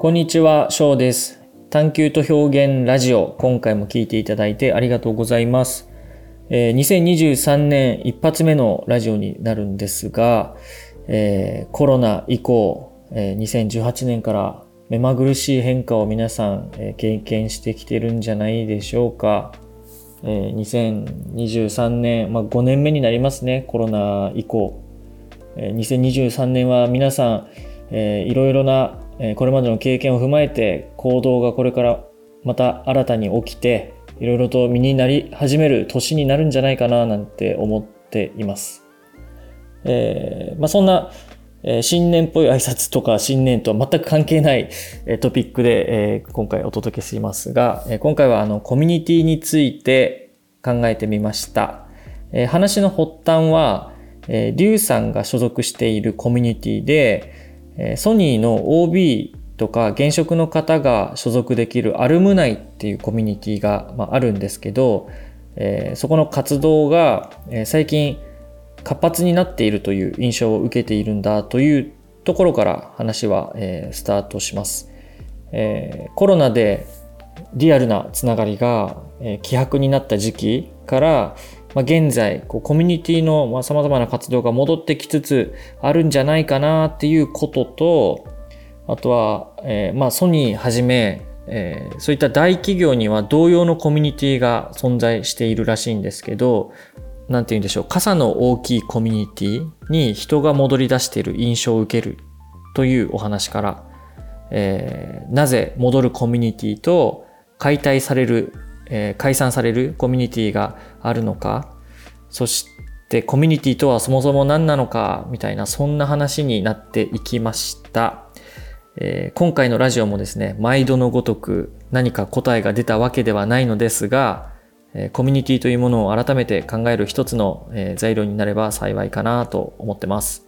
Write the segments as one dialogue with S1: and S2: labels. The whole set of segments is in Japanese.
S1: こんにちは、翔です。探求と表現ラジオ、今回も聞いていただいてありがとうございます。えー2023年一発目のラジオになるんですが、えーコロナ以降、えー2018年から目まぐるしい変化を皆さん、えー経験してきてるんじゃないでしょうか。えー2023年、まあ、5年目になりますね、コロナ以降。えー2023年は皆さん、えーいろいろな、えこれまでの経験を踏まえて行動がこれからまた新たに起きていろいろと身になり始める年になるんじゃないかななんて思っています。えーまあ、そんな、え新年っぽい挨拶とか新年とは全く関係ない、えトピックで、え今回お届けしますが、え今回はあのコミュニティについて考えてみました。え話の発端は、えー、リュウさんが所属しているコミュニティで、ソニーの OB とか現職の方が所属できるアルムナイっていうコミュニティが、まあ、るんですけど、えそこの活動が、え最近活発になっているという印象を受けているんだというところから話は、えスタートします。えコロナでリアルなつながりが、え希薄になった時期から、まあ、現在こうコミュニティのさまざ、まな活動が戻ってきつつあるんじゃないかなっていうこととあとは、えーまあ、ソニーはじめ、えーそういった大企業には同様のコミュニティが存在しているらしいんですけどなんて言うんでしょう傘の大きいコミュニティに人が戻り出している印象を受けるというお話から、えーなぜ戻るコミュニティと解体される、えー解散されるコミュニティがあるのかそしてコミュニティとはそもそも何なのかみたいなそんな話になっていきました、えー今回のラジオもですね毎度のごとく何か答えが出たわけではないのですが、えーコミュニティというものを改めて考える一つの、えー材料になれば幸いかなと思ってます。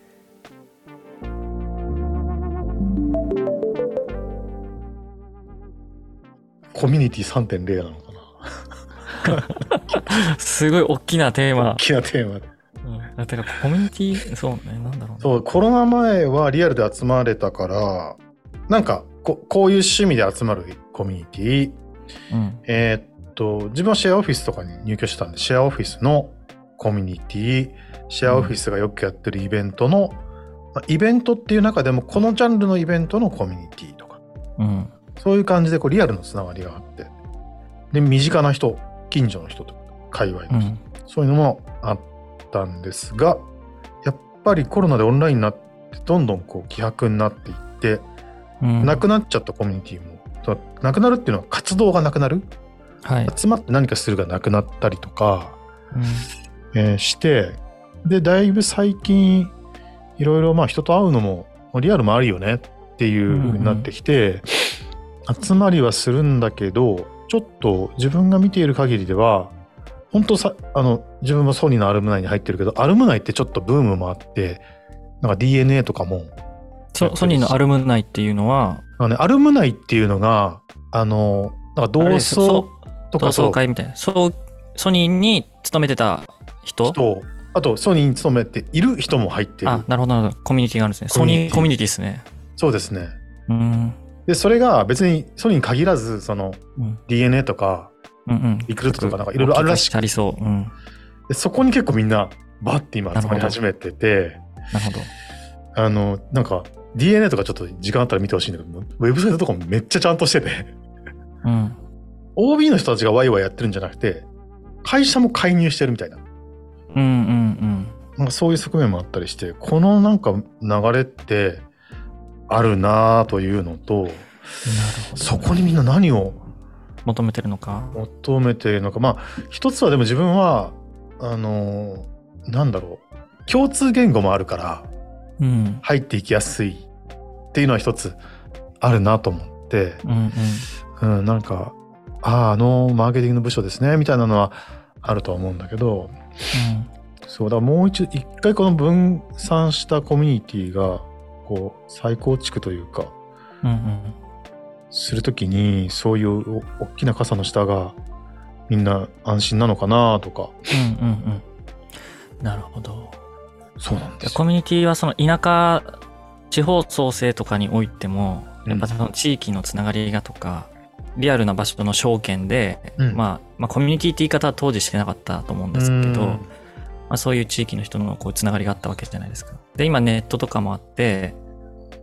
S2: コミュニティ3.0なの？
S1: すごい大きなテーマ
S2: 大。きなテーマで。
S1: うん、だからコミュニティ、そうね、なんだろうな。
S2: そう、コロナ前はリアルで集まれたから、なんかこ、こういう趣味で集まるコミュニティ、
S1: うん。
S2: えーっと、自分はシェアオフィスとかに入居してたんで、シェアオフィスのコミュニティ、シェアオフィスがよくやってるイベントの、まあイベントっていう中でも、このジャンルのイベントのコミュニティとか、
S1: うん。
S2: そういう感じでこうリアルのつながりがあって、で、身近な人、近所の人とか、界隈の人、
S1: うん。
S2: そういうのもあったんですが、やっぱりコロナでオンラインになって、どんどんこう希薄になっていって、
S1: うん。
S2: なくなっちゃったコミュニティも、となくなるっていうのは活動がなくなる？
S1: はい。
S2: 集まって何かするがなくなったりとか、
S1: うん
S2: えーして、で、だいぶ最近、いろいろまあ人と会うのも、リアルもあるよねっていう風になってきて、集まりはするんだけど、ちょっと自分が見ている限りでは、本当さ、あの、自分もソニーのアルムナイに入ってるけど、アルムナイってちょっとブームもあって、なんか DNA とかも、
S1: ソソニーのアルムナイっていうのは、
S2: あのね、アルムナイっていうのが、あの、なんか同窓と
S1: 同
S2: かそう
S1: 窓会みたいな。そう、ソニーに勤めてた人？
S2: 人、あとソニーに勤めている人も入ってる
S1: あ。、なるほど、なるほど。コミュニティがあるんですね。ソ
S2: ニ
S1: ーコミュニティですね。
S2: そうですね。
S1: うん。
S2: で、それが別にソニーに限らず、その
S1: うん
S2: DNA とか、
S1: うんうん。
S2: リクルートとかなんかいろいろあるらしく
S1: ありそう。うん。
S2: でそこに結構みんなバッて今集まり始めてて、
S1: なるほど。
S2: あの、なんか DNA とかちょっと時間あったら見てほしいんだけど、ウェブサイトとかもめっちゃちゃんとしてて、
S1: うん。
S2: OB の人たちがワイワイやってるんじゃなくて、会社も介入してるみたいな。
S1: うんうん
S2: なんかそういう側面もあったりして、このなんか流れってあるなぁというのと。そこにみんな何を
S1: 求めてるのか？
S2: 求めているのか。まあ、一つはでも自分は、あの、なんだろう。共通言語もあるから、
S1: うん。
S2: 入っていきやすいっていうのは一つあるなと思って、
S1: うんうん。
S2: うん、なんか、ああ、あのマーケティングの部署ですね、みたいなのはあるとは思うんだけど、そうだ、もう一一回この分散したコミュニティが、こう、再構築というか、
S1: うん。うんうん。
S2: するときに、そういうお大きな傘の下が、みんな安心なのかなとか、
S1: うんうんうん。なるほど。
S2: そうなんですよ。
S1: コミュニティはその田舎地方創生とかにおいてもやっぱその地域のつながりがとか、リアルな場所の証券で、
S2: うん
S1: まあ、まあコミュニティって言い方は当時してなかったと思うんですけど、まあ、そういう地域の人のこうつながりがあったわけじゃないですか。で今ネットとかもあって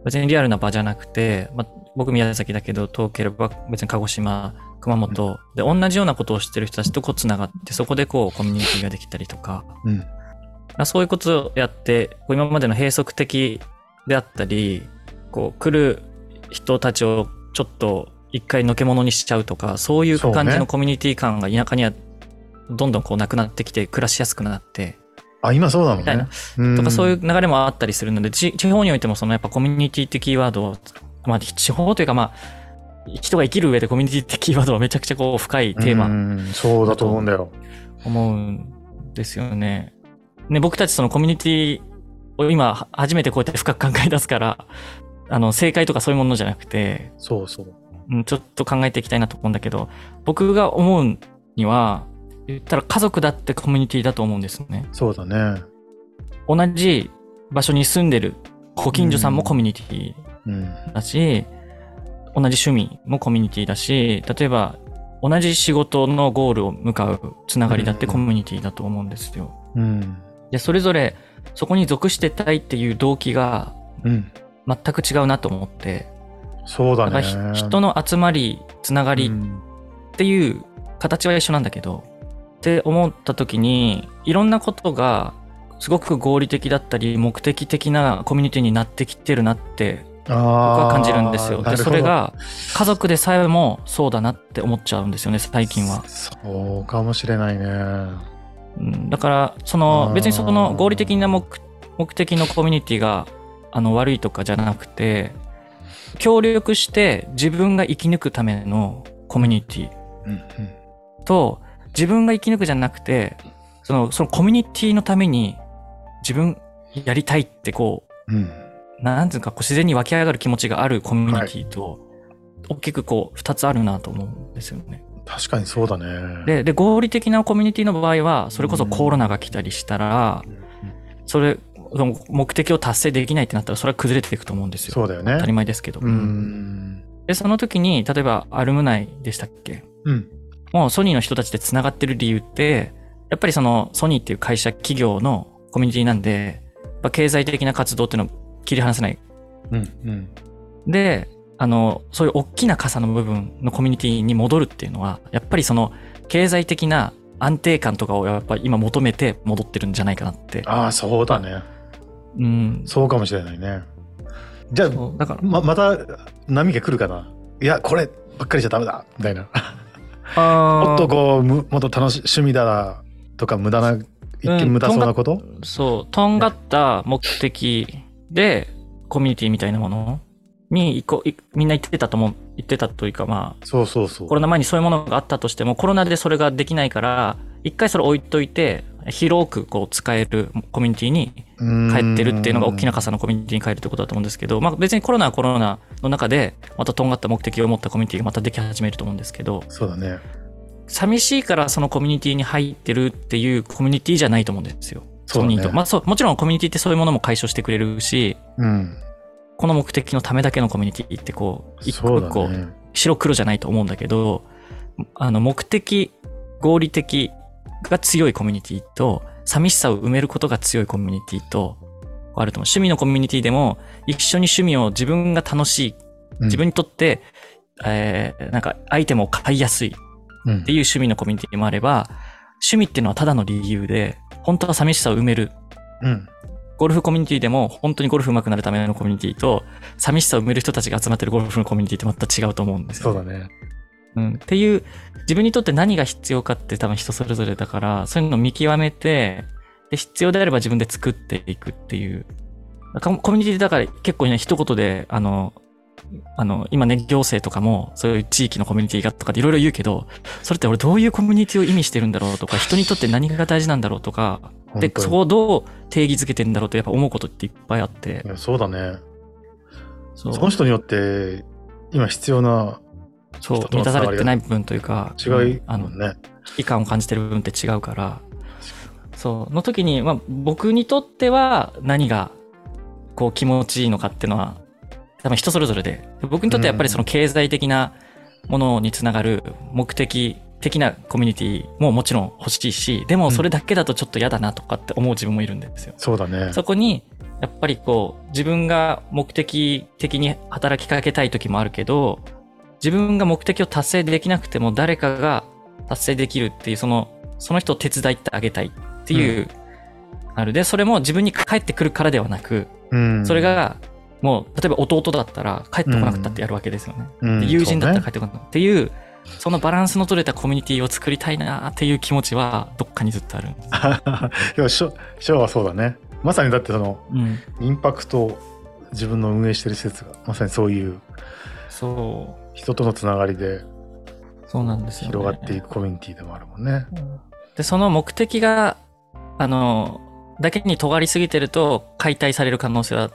S1: 別にリアルな場じゃなくて、まあ、僕宮崎だけど遠ければ別に鹿児島熊本、で同じようなことをしてる人たちとこうつながってそこでこうコミュニティができたりとか、
S2: うん。
S1: まあそういうことをやってこう今までの閉塞的であったりこう来る人たちをちょっと一回のけ者にしちゃうとかそういう感じのコミュニティ感が田舎にはどんどんこうなくなってきて暮らしやすくなって
S2: あ今そうなの
S1: みたいな。
S2: ね
S1: とかそういう
S2: う
S1: 流れもあったりするのでち地方においてもそのやっぱコミュニティってキーワードをまあ地方というかまあ人が生きる上でコミュニティってキーワードはめちゃくちゃこう深いテーマ
S2: んそうだと思うんだよ。
S1: 思うんですよね。ね、僕たちそのコミュニティを今は初めてこうやって深く考え出すから、あの、正解とかそういうものじゃなくて、
S2: そうそう。
S1: うんちょっと考えていきたいなと思うんだけど、僕が思うには、言ったら家族だってコミュニティだと思うんですね。
S2: そうだね。
S1: 同じ場所に住んでるご近所さんもコミュニティ
S2: うん。
S1: だし、同じ趣味もコミュニティだし、例えば同じ仕事のゴールを向かうつながりだってコミュニティだと思うんですよ。
S2: うん。
S1: で、それぞれそこに属してたいっていう動機が
S2: うん。
S1: 全く違うなと思って、
S2: そうだね。
S1: ひ人の集まり、つながりっ
S2: うん
S1: ていう形は一緒なんだけど、って思った時に、いろんなことがすごく合理的だったり、目的的なコミュニティになってきてるなって僕
S2: 僕
S1: は感じるんですよ。で、それが家族でさえもそうだなって思っちゃうんですよね、最近は。
S2: そうかもしれないね
S1: うんだから、その別にその合理的な目目的のコミュニティがあの悪いとかじゃなくて、協力して自分が生き抜くためのコミュニティ
S2: うん
S1: と、自分が生き抜くじゃなくて、そのそのコミュニティのために自分やりたいってこ
S2: うんうん。
S1: う、なんていうかこう自然に湧き上がる気持ちがあるコミュニティと、大きくこう二つあるなと思うんですよね。
S2: 確かにそうだね。
S1: で、で、合理的なコミュニティの場合は、それこそコロナが来たりしたら、それ、その目的を達成できないってなったら、それは崩れていくと思うんですよ。
S2: そうだよね。
S1: 当たり前ですけど。
S2: うん。
S1: で、その時に、例えば、アルムナイでしたっけ？
S2: うん
S1: もうソニーの人たちで繋がってる理由って、やっぱりそのソニーっていう会社、企業のコミュニティなんで、経済的な活動っていうのを切り離せない。
S2: うんうん。
S1: で、あの、そういう大きな傘の部分のコミュニティに戻るっていうのは、やっぱりその経済的な安定感とかをやっぱり今求めて戻ってるんじゃないかなって。
S2: ああそうだね。
S1: うん。
S2: そうかもしれないね。じゃあ
S1: だから、
S2: ままた波が来るかな。いやこればっかりじゃダメだ。みたいな。
S1: あ
S2: もっとこうむもっと楽し趣味だとか無駄な一見無駄そうなこと、
S1: そう、とんがった目的で、コミュニティみたいなもの？に行こみんな言ってたと思う、言ってたというかまあ、
S2: そうそうそう。
S1: コロナ前にそういうものがあったとしても、コロナでそれができないから、一回それ置いといて、広くこう使えるコミュニティに帰ってるっていうのが大きな傘のコミュニティに帰るってことだと思うんですけど、まあ別にコロナはコロナの中で、またとんがった目的を持ったコミュニティがまたでき始めると思うんですけど、
S2: そうだね
S1: 寂しいからそのコミュニティに入ってるっていうコミュニティじゃないと思うんですよ。
S2: そうだね。
S1: まあそう、もちろんコミュニティってそういうものも解消してくれるし、
S2: うん
S1: この目的のためだけのコミュニティってこう、一個一個
S2: ね
S1: 白黒じゃないと思うんだけど、あの目的、合理的が強いコミュニティと、寂しさを埋めることが強いコミュニティと、あると思う。趣味のコミュニティでも、一緒に趣味を自分が楽しい、自分にとって、えーなんかアイテムを買いやすい
S2: うん
S1: っていう趣味のコミュニティもあれば、趣味っていうのはただの理由で、本当は寂しさを埋める。
S2: うん
S1: ゴルフコミュニティでも、本当にゴルフ上手くなるためのコミュニティと、寂しさを埋める人たちが集まってるゴルフのコミュニティってまた違うと思うんですよ。
S2: そうだね
S1: うん。っていう、自分にとって何が必要かって多分人それぞれだから、そういうのを見極めて、で、必要であれば自分で作っていくっていう。ココミュニティだから結構ね、一言で、あの、あの、今ね、行政とかも、そういう地域のコミュニティがとかっていろいろ言うけど、それって俺どういうコミュニティを意味してるんだろうとか、人にとって何が大事なんだろうとか、でそこをどう定義づけてるんだろうとやっぱ思うことっていっぱいあって。
S2: そうだね。
S1: そ
S2: の人によって今必要な
S1: そう。満たされて
S2: つな
S1: い部分というか、
S2: 違い
S1: うんあの危機感を感じてる部分って違うから、そう、の時に、まあ、僕にとっては何がこう気持ちいいのかっていうのは、多分人それぞれで、僕にとってやっぱりその経済的なものにつながる目的的なコミュニティももちろん欲しいし、でもそれだけだとちょっと嫌だなとかって思う自分もいるんですよ。
S2: そうだね。
S1: そこに、やっぱりこう、自分が目的的に働きかけたい時もあるけど、自分が目的を達成できなくても誰かが達成できるっていう、その、その人を手伝ってあげたいっていう、あるで、それも自分に返ってくるからではなく、
S2: うん。
S1: それが、もう、例えば弟だったら帰ってこなくったってやるわけですよね。
S2: うん、
S1: で友人だったら
S2: そ
S1: 帰ってこなくったっていう、そのバランスの取れたコミュニティを作りたいなっていう気持ちはどっかにずっとあるんです。
S2: でも、ショーはそうだね。まさにだってその、
S1: うん。
S2: インパクト、自分の運営してる施設が、まさにそういう
S1: そう。
S2: 人とのつながりで
S1: そうなんですよ、ね。
S2: 広がっていくコミュニティでもあるもんね。
S1: で、その目的が、あの、だけに尖りすぎてると解体される可能性は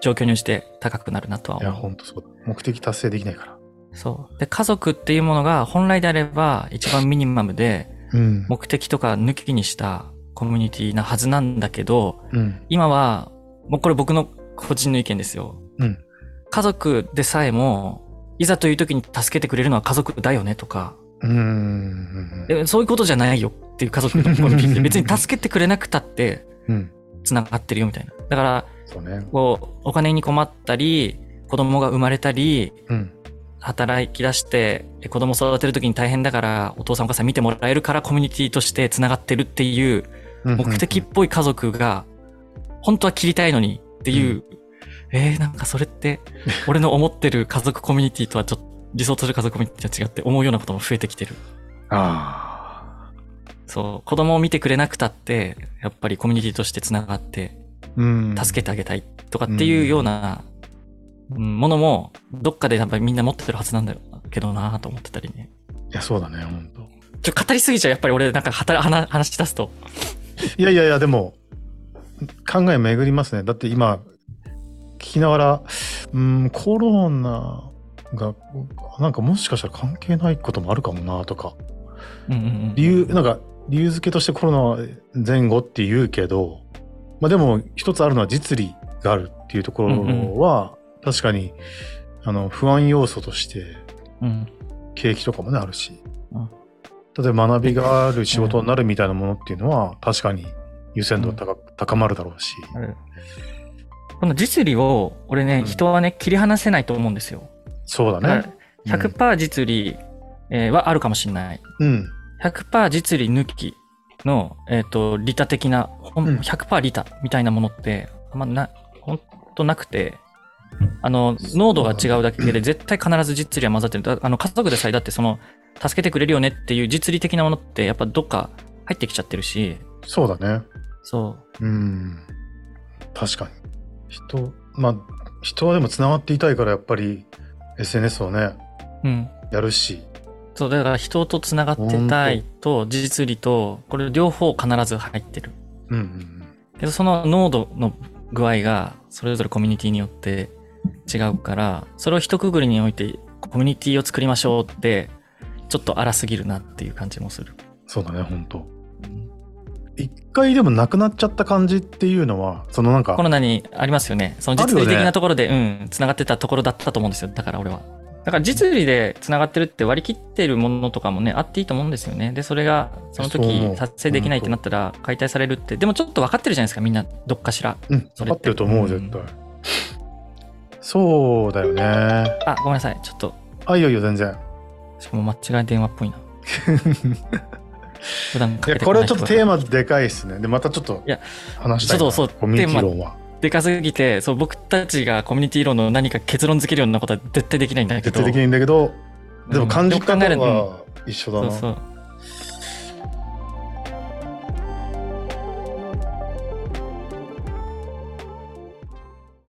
S1: 状況に応じて高くなるなとはい
S2: や、
S1: 思う。
S2: ほんとそうだ。目的達成できないから。
S1: そう。で、家族っていうものが本来であれば一番ミニマムで
S2: うん。
S1: 目的とか抜きにしたコミュニティなはずなんだけど、
S2: うん。
S1: 今は、もうこれ僕の個人の意見ですよ。
S2: うん
S1: 家族でさえも、いざという時に助けてくれるのは家族だよねとか、
S2: うーん。
S1: でそういうことじゃないよっていう家族のコミュニティで別に助けてくれなくたって
S2: うん。
S1: 繋がってるよみたいな。だから、
S2: そうね。
S1: こう、お金に困ったり、子供が生まれたり、
S2: うん。
S1: 働き出して、え子供育てる時に大変だから、お父さんお母さん見てもらえるからコミュニティとして繋がってるっていう、目的っぽい家族が、本当は切りたいのにっていう、えー、なんかそれって、俺の思ってる家族コミュニティとはちょっと、理想とする家族コミュニティとは違って思うようなことも増えてきてる。
S2: ああ。
S1: そう、子供を見てくれなくたって、やっぱりコミュニティとして繋がって、
S2: うん。
S1: 助けてあげたいとかっていうような、うんものも、どっかでやっぱりみんな持ってるはずなんだけどなと思ってたりね。
S2: いや、そうだね、ほんと。
S1: ちょ、語りすぎちゃう、やっぱり俺なんか働話話し出すと。
S2: いやいやいや、でも、考え巡りますね。だって今、聞きながら、うん、コロナが、なんかもしかしたら関係ないこともあるかもな、とか。
S1: うんうんうん。
S2: 理由、なんか、理由付けとしてコロナ前後って言うけど、まあでも、一つあるのは実利があるっていうところは、確かに、あの、不安要素として、
S1: うん。
S2: 景気とかもね、あるし。
S1: うん
S2: 例えば学びがある仕事になるみたいなものっていうのは、確かに優先度が高,、高まるだろうし。
S1: あるこの実利を、俺ね、
S2: うん
S1: 人はね、切り離せないと思うんですよ。
S2: そうだね。
S1: だから100%実利、えーはあるかもしれない。
S2: うん。
S1: 100%実利抜きの、えっ、と、利他的な、ほん
S2: うん
S1: 100%利他みたいなものって、あんまな、ほんとなくて、あの、濃度が違うだけで絶対必ず実利は混ざってる。だあの、家族でさえだってその、助けてくれるよねっていう実利的なものって、やっぱどっか入ってきちゃってるし、
S2: そうだね。
S1: そ
S2: うん。確かに。人、まあ、人はでも繋がっていたいから、やっぱり SNS をね、
S1: う。うん。
S2: やるし。
S1: そう、だから人と繋がってたいと、実利と、これ両方必ず入ってる。
S2: うんうん
S1: けどその濃度の具合がそれぞれコミュニティによって違うからそれを一括りにおいてコミュニティを作りましょうってちょっと荒すぎるなっていう感じもする。
S2: そうだね、本当一回でもなくなっちゃった感じっていうのは、そのなんか
S1: コ、ロナにありますよね。その実利的なところで、うん、繋がってたところだったと思うんですよ。だから俺は。だから実利で繋がってるって割り切ってるものとかもね、あっていいと思うんですよね。で、それがその時達成できないってなったら解体されるって。でもちょっと分かってるじゃないですか、みんなどっかしら。
S2: うん、分かってると思う、絶対。そうだよね。
S1: あ、ごめんなさい。ちょっと、
S2: あ、いいよいいよ、全然。
S1: しかも間違い電話っぽいな。普段かけてこ
S2: れはちょっとテーマでかいですね。で、またちょっと話したいな。
S1: ちょっとそう
S2: コミュニティ論は。
S1: でかすぎて、そう、僕たちがコミュニティ論の何か結論付けるようなことは絶対できないんだけど。
S2: 絶対できないんだけど、でも感じ方は一緒だな。
S1: そうそう。